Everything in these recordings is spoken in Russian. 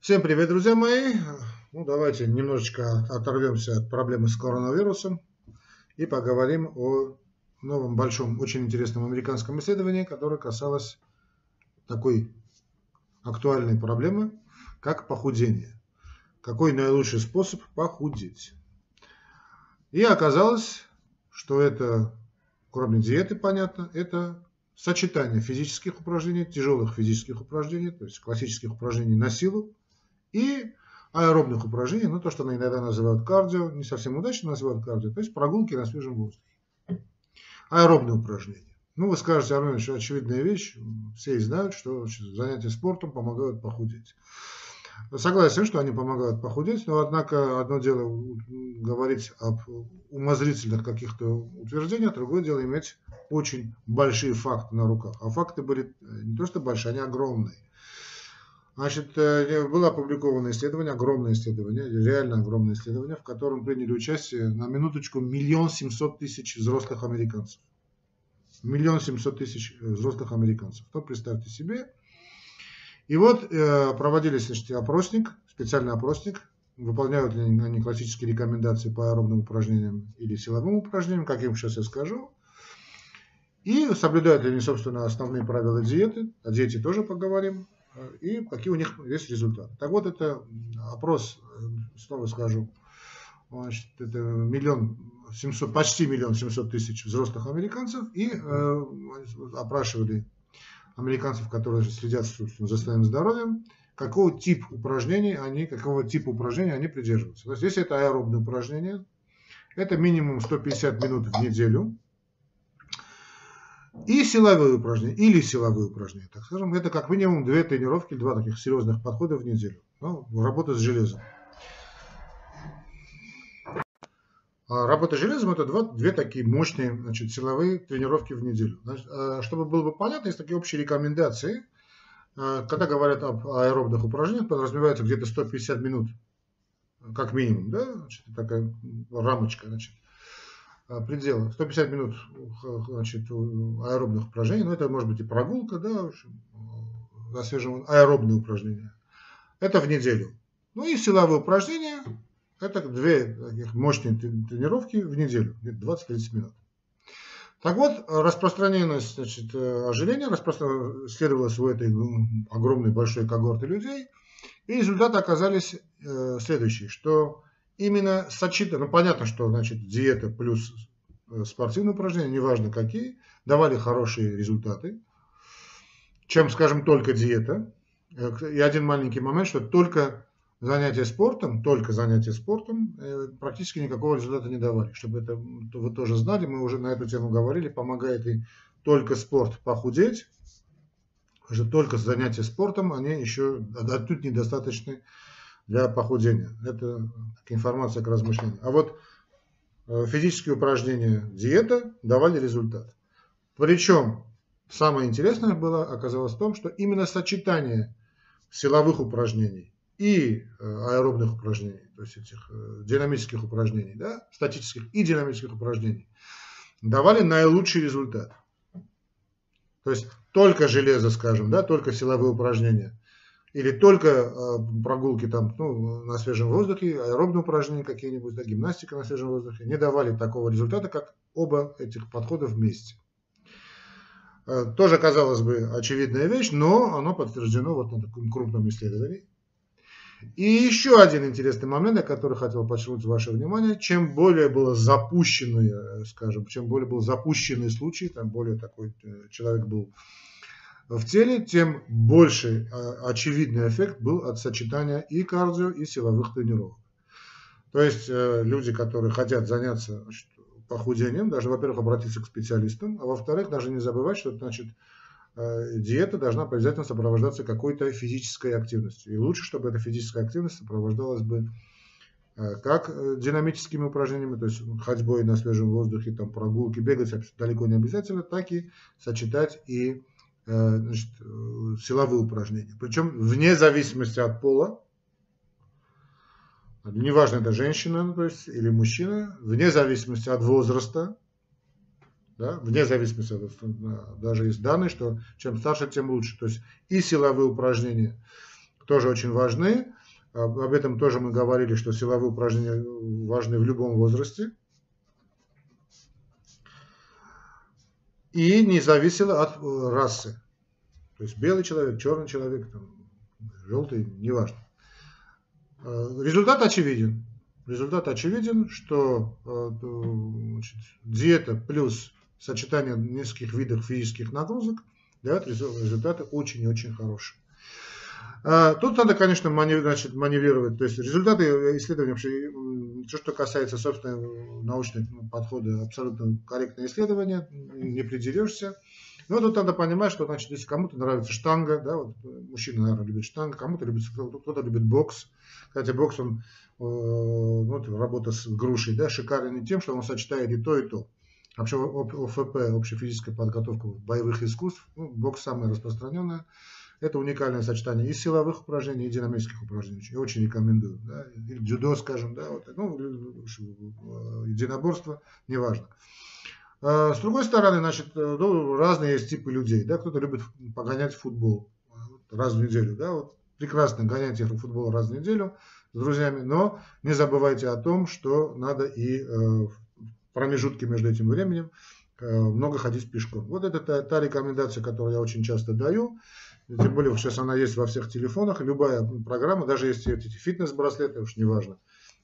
Всем привет, друзья мои! Ну, давайте немножечко оторвемся от проблемы с коронавирусом и поговорим о новом большом, очень интересном американском исследовании, которое касалось такой актуальной проблемы, как похудение. Какой наилучший способ похудеть? И оказалось, что это, кроме диеты, понятно, это сочетание физических упражнений, тяжелых физических упражнений, то есть классических упражнений на силу, и аэробных упражнений, ну то, что иногда называют кардио, не совсем удачно называют кардио, то есть прогулки на свежем воздухе. Аэробные упражнения. Ну, вы скажете, Армен, что очевидная вещь, все знают, что занятия спортом помогают похудеть. Согласен, что они помогают похудеть, но однако одно дело говорить об умозрительных каких-то утверждениях, другое дело иметь очень большие факты на руках. А факты были не то что большие, они огромные. Значит, э, было опубликовано исследование, огромное исследование, реально огромное исследование, в котором приняли участие на минуточку миллион семьсот тысяч взрослых американцев. Миллион семьсот тысяч э, взрослых американцев. То представьте себе. И вот э, проводились значит, опросник, специальный опросник, выполняют ли они классические рекомендации по аэробным упражнениям или силовым упражнениям, как им сейчас я скажу. И соблюдают ли они, собственно, основные правила диеты. О диете тоже поговорим и какие у них есть результаты. Так вот, это опрос, снова скажу, значит, это миллион 700, почти миллион семьсот тысяч взрослых американцев, и э, опрашивали американцев, которые следят за своим здоровьем, какого типа упражнений они, какого типа упражнений они придерживаются. То есть, если это аэробные упражнения, это минимум 150 минут в неделю, и силовые упражнения, или силовые упражнения, так скажем, это как минимум две тренировки, два таких серьезных подхода в неделю. Ну, работа с железом. А работа с железом это два, две такие мощные значит, силовые тренировки в неделю. Значит, а, чтобы было бы понятно, есть такие общие рекомендации. А, когда говорят об аэробных упражнениях, подразумевается где-то 150 минут, как минимум, да, значит, такая рамочка, значит, а, предела. 150 минут значит, аэробных упражнений, но это может быть и прогулка, да, на свежем аэробные упражнения. Это в неделю. Ну и силовые упражнения, это две таких мощные тренировки в неделю, где-то 20-30 минут. Так вот, распространенность значит, ожирения распростран... следовалась у этой огромной большой когорты людей, и результаты оказались э, следующие, что именно сочетание, ну понятно, что значит диета плюс э, спортивные упражнения, неважно какие, давали хорошие результаты, чем, скажем, только диета. Э, и один маленький момент, что только занятия спортом, только занятия спортом э, практически никакого результата не давали. Чтобы это вы тоже знали, мы уже на эту тему говорили, помогает и только спорт похудеть, уже только занятия спортом, они еще отнюдь недостаточны для похудения. Это информация к размышлению. А вот э, физические упражнения, диета давали результат. Причем самое интересное было оказалось в том, что именно сочетание силовых упражнений и э, аэробных упражнений, то есть этих э, динамических упражнений, да, статических и динамических упражнений, давали наилучший результат. То есть только железо, скажем, да, только силовые упражнения или только э, прогулки там, ну, на свежем воздухе, аэробные упражнения какие-нибудь, да, гимнастика на свежем воздухе, не давали такого результата, как оба этих подхода вместе. Э, тоже, казалось бы, очевидная вещь, но оно подтверждено вот на таком крупном исследовании. И еще один интересный момент, на который хотел подчеркнуть ваше внимание, чем более было запущенный, э, скажем, чем более был запущенный случай, там более такой человек был в теле, тем больше а, очевидный эффект был от сочетания и кардио, и силовых тренировок. То есть э, люди, которые хотят заняться значит, похудением, даже, во-первых, обратиться к специалистам, а во-вторых, даже не забывать, что значит, э, диета должна обязательно сопровождаться какой-то физической активностью. И лучше, чтобы эта физическая активность сопровождалась бы э, как динамическими упражнениями, то есть ходьбой на свежем воздухе, там, прогулки, бегать далеко не обязательно, так и сочетать и Э, значит, э, силовые упражнения. Причем вне зависимости от пола, неважно, это женщина ну, то есть, или мужчина, вне зависимости от возраста, да, вне зависимости от даже есть данные, что чем старше, тем лучше. То есть и силовые упражнения. тоже очень важны. Об этом тоже мы говорили, что силовые упражнения важны в любом возрасте. И не зависело от э, расы. То есть белый человек, черный человек, там, желтый, неважно. Э, результат очевиден. Результат очевиден, что э, значит, диета плюс сочетание нескольких видов физических нагрузок дает результаты очень и очень хорошие. А, тут надо, конечно, значит, маневрировать. То есть результаты исследования, вообще, то, что касается, собственно, научных подхода, абсолютно корректное исследование, не придерешься. Но тут надо понимать, что, значит, если кому-то нравится штанга, да, вот мужчина, наверное, любит штангу, кому-то любит, кто-то любит бокс. Кстати, бокс, он, э, вот, работа с грушей, да, шикарен тем, что он сочетает и то, и то. Вообще ОФП, общая физическая подготовка боевых искусств, ну, бокс самое распространенное. Это уникальное сочетание и силовых упражнений, и динамических упражнений. Я очень рекомендую. Да? Или дзюдо, скажем, да, вот, ну, единоборство, неважно. А, с другой стороны, значит, ну, разные есть типы людей. Да? Кто-то любит погонять футбол раз в неделю. Да? Вот, прекрасно гоняйте футбол раз в неделю с друзьями, но не забывайте о том, что надо и э, промежутки между этим временем э, много ходить пешком. Вот это та, та рекомендация, которую я очень часто даю. Тем более сейчас она есть во всех телефонах. Любая программа, даже если эти фитнес-браслеты, уж неважно.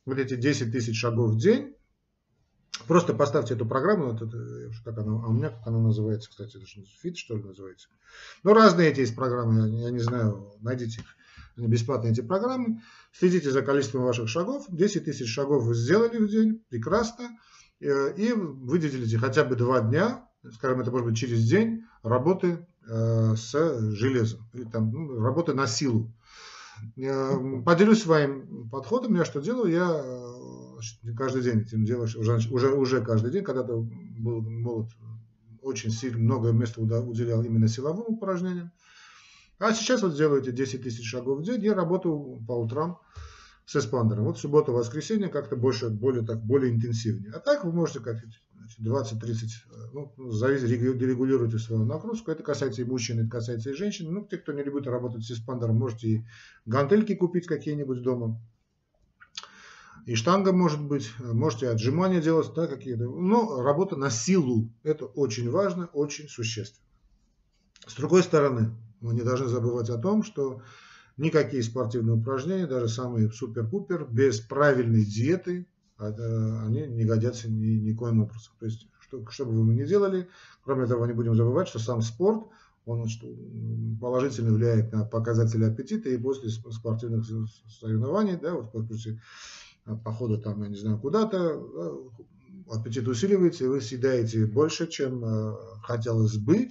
Вот эти 10 тысяч шагов в день. Просто поставьте эту программу, вот это, как она, а у меня как она называется, кстати, это фит что ли называется. Ну, разные эти есть программы, я, я не знаю, найдите их. Они бесплатные эти программы. Следите за количеством ваших шагов. 10 тысяч шагов вы сделали в день, прекрасно. Э, и выделите хотя бы два дня, скажем, это может быть через день, работы с железом, или там, ну, работы на силу. Поделюсь своим подходом. Я что делаю? Я э, каждый день этим делаю, уже, уже, уже каждый день, когда-то был молод, очень сильно много места уделял именно силовым упражнениям. А сейчас вот делаю эти 10 тысяч шагов в день и работаю по утрам с эспандером. Вот суббота, воскресенье как-то больше, более, так, более интенсивнее. А так вы можете как 20-30, ну, зависит, регулируйте свою нагрузку. Это касается и мужчин, это касается и женщин. Ну, те, кто не любит работать с эспандером, можете и гантельки купить какие-нибудь дома. И штанга может быть, можете отжимания делать, да, какие-то. Но работа на силу, это очень важно, очень существенно. С другой стороны, мы не должны забывать о том, что Никакие спортивные упражнения, даже самые супер-пупер, без правильной диеты, они не годятся ни, никоим образом. То есть, что, что бы вы ни делали, кроме того, не будем забывать, что сам спорт, он положительно влияет на показатели аппетита, и после спортивных соревнований, да, вот после похода там, я не знаю, куда-то, аппетит усиливается, и вы съедаете больше, чем э, хотелось бы,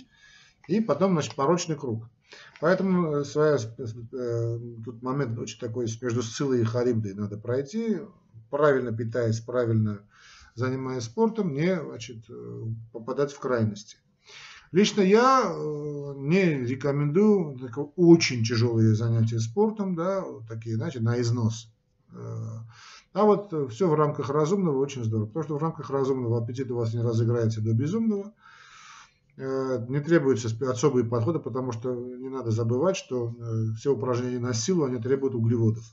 и потом, значит, порочный круг. Поэтому э, своя, э, тут момент очень такой между Сцилой и Харибдой надо пройти, правильно питаясь, правильно занимаясь спортом, не значит, э, попадать в крайности. Лично я не рекомендую очень тяжелые занятия спортом, да, такие, знаете, на износ. А вот все в рамках разумного очень здорово, потому что в рамках разумного аппетит у вас не разыграется до безумного, Э, не требуется особые подходы, потому что не надо забывать, что э, все упражнения на силу, они требуют углеводов.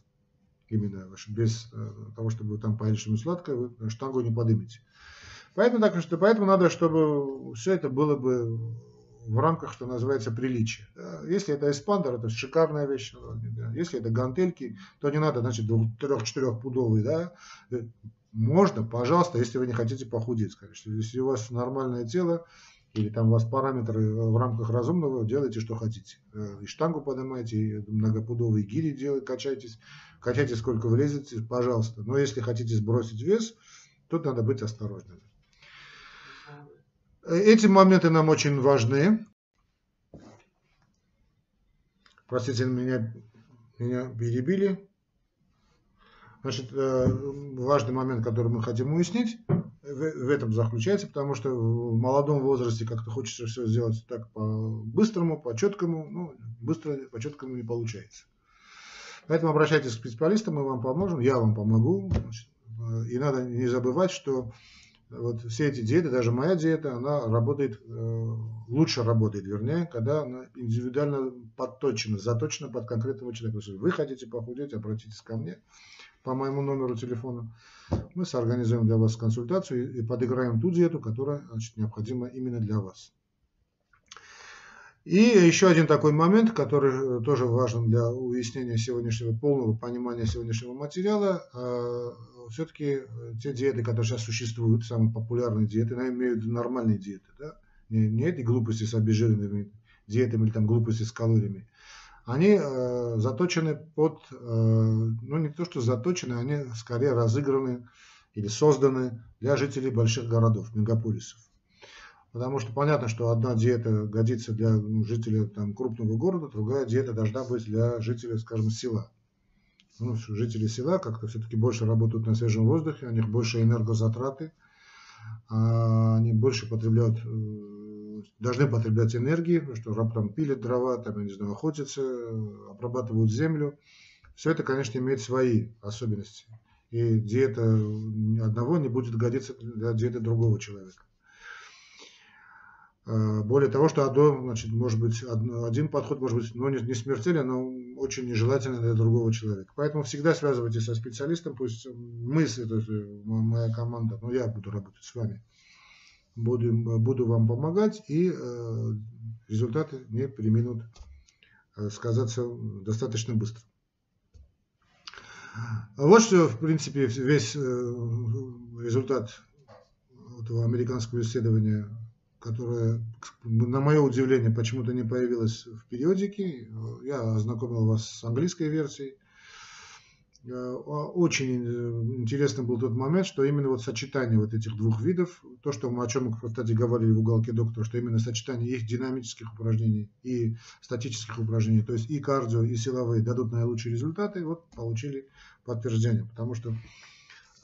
Именно без э, того, чтобы там поели что-нибудь сладкое, вы штангу не поднимете. Поэтому, так, что, поэтому надо, чтобы все это было бы в рамках, что называется, приличия. Если это эспандер, это шикарная вещь. Если это гантельки, то не надо, значит, трех-четырех пудовый, да. Можно, пожалуйста, если вы не хотите похудеть, конечно. Если у вас нормальное тело, или там у вас параметры э, в рамках разумного, делайте, что хотите. Э, и штангу поднимайте, и многопудовые гири делайте, качайтесь, качайте сколько влезете, пожалуйста. Но если хотите сбросить вес, тут надо быть осторожным. Э, эти моменты нам очень важны. Простите, меня, меня перебили. Значит, важный момент, который мы хотим уяснить, в, этом заключается, потому что в молодом возрасте как-то хочется все сделать так по-быстрому, по-четкому, ну, быстро по-четкому не получается. Поэтому обращайтесь к специалистам, мы вам поможем, я вам помогу. Значит, и надо не забывать, что вот все эти диеты, даже моя диета, она работает, э, лучше работает, вернее, когда она индивидуально подточена, заточена под конкретного человека. Если вы хотите похудеть, обратитесь ко мне по моему номеру телефона. Мы соорганизуем для вас консультацию и подыграем ту диету, которая значит, необходима именно для вас. И еще один такой момент, который э, тоже важен для уяснения сегодняшнего, полного понимания сегодняшнего материала. А, Все-таки э, те диеты, которые сейчас существуют, самые популярные диеты, я имею в виду нормальные диеты, да? не, не эти глупости с обезжиренными диетами или там глупости с калориями, они э, заточены под, э, ну не то что заточены, они скорее разыграны или созданы для жителей больших городов, мегаполисов. Потому что понятно, что одна диета годится для жителя там, крупного города, другая диета должна быть для жителя, скажем, села. Ну, жители села как-то все-таки больше работают на свежем воздухе, у них больше энергозатраты, а они больше потребляют, э, должны потреблять энергии, потому что там пилят дрова, там, я не знаю, охотятся, обрабатывают землю. Все это, конечно, имеет свои особенности. И диета одного не будет годиться для диеты другого человека. Э, более того, что одно, значит, может быть, один подход может быть ну, не смертелен, но очень нежелательно для другого человека. Поэтому всегда связывайтесь со специалистом, пусть мы, то есть э, моя команда, ну я буду работать с вами, буду, буду вам помогать, и э, результаты не применут э, сказаться достаточно быстро. Вот что, в принципе, весь результат этого американского исследования которая, на мое удивление, почему-то не появилась в периодике. Я ознакомил вас с английской версией. Э, очень интересный был тот момент, что именно вот сочетание вот этих двух видов, то, что мы о чем кстати, говорили в уголке доктора, что именно сочетание их динамических упражнений и статических упражнений, то есть и кардио, и силовые дадут наилучшие результаты, вот получили подтверждение. Потому что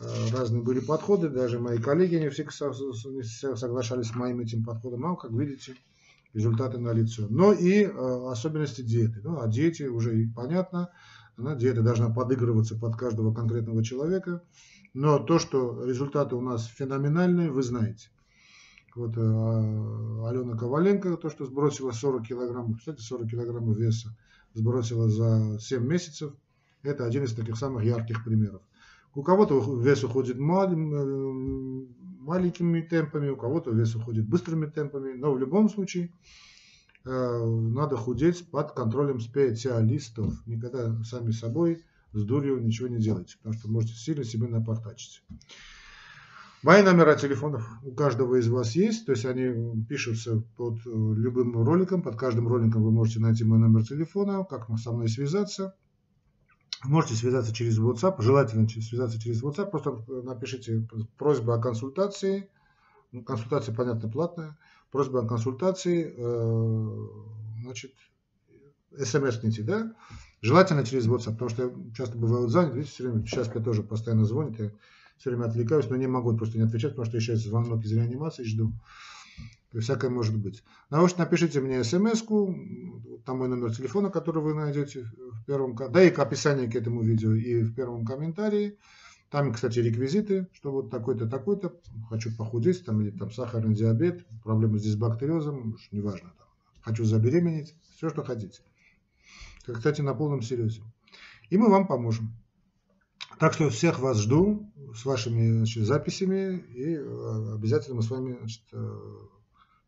Э, разные были подходы, даже мои коллеги не все, соглашались с моим этим подходом, но, как видите, результаты налицо. Но и э, особенности диеты. Ну, о диете уже и понятно, она, диета должна подыгрываться под каждого конкретного человека, но то, что результаты у нас феноменальные, вы знаете. Вот э, Алена Коваленко, то, что сбросила 40 килограммов, кстати, 40 килограммов веса, сбросила за 7 месяцев, это один из таких самых ярких примеров. У кого-то вес уходит мал, маленькими темпами, у кого-то вес уходит быстрыми темпами, но в любом случае надо худеть под контролем специалистов. Никогда сами собой с дурью ничего не делайте, потому что можете сильно себе напортачить. Мои номера телефонов у каждого из вас есть, то есть они пишутся под э, любым роликом, под каждым роликом вы можете найти мой номер телефона, как со мной связаться. Можете связаться через WhatsApp, желательно связаться через WhatsApp, просто напишите просьба о консультации. Ну, консультация, понятно, платная. Просьба о консультации, э, значит, смс-ните, да? Желательно через WhatsApp, потому что я часто бываю занят, видите, все время, сейчас я тоже постоянно звонит, я все время отвлекаюсь, но не могу просто не отвечать, потому что я сейчас звонок из реанимации жду. Всякое может быть. Ну, а напишите мне смс-ку, там мой номер телефона, который вы найдете в первом, да и к описанию к этому видео и в первом комментарии. Там, кстати, реквизиты, что вот такой-то, такой-то, хочу похудеть, там, или там сахарный диабет, проблемы с дисбактериозом, неважно, там, хочу забеременеть, все, что хотите. Кстати, на полном серьезе. И мы вам поможем. Так что всех вас жду с вашими значит, записями и э, обязательно мы с вами значит, э,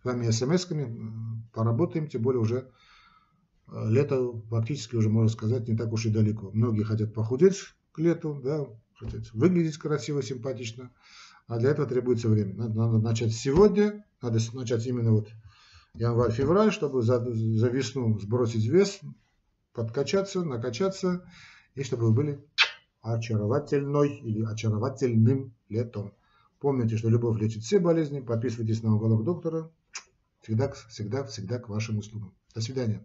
с вами смс-ками поработаем, тем более уже э, лето практически уже, можно сказать, не так уж и далеко. Многие хотят похудеть к лету, да, хотят выглядеть красиво, симпатично, а для этого требуется время. Надо, надо начать сегодня, надо начать именно вот январь-февраль, чтобы за, за весну сбросить вес, подкачаться, накачаться, и чтобы вы были очаровательной или очаровательным летом. Помните, что любовь лечит все болезни. Подписывайтесь на уголок доктора. Всегда, всегда, всегда к вашим услугам. До свидания.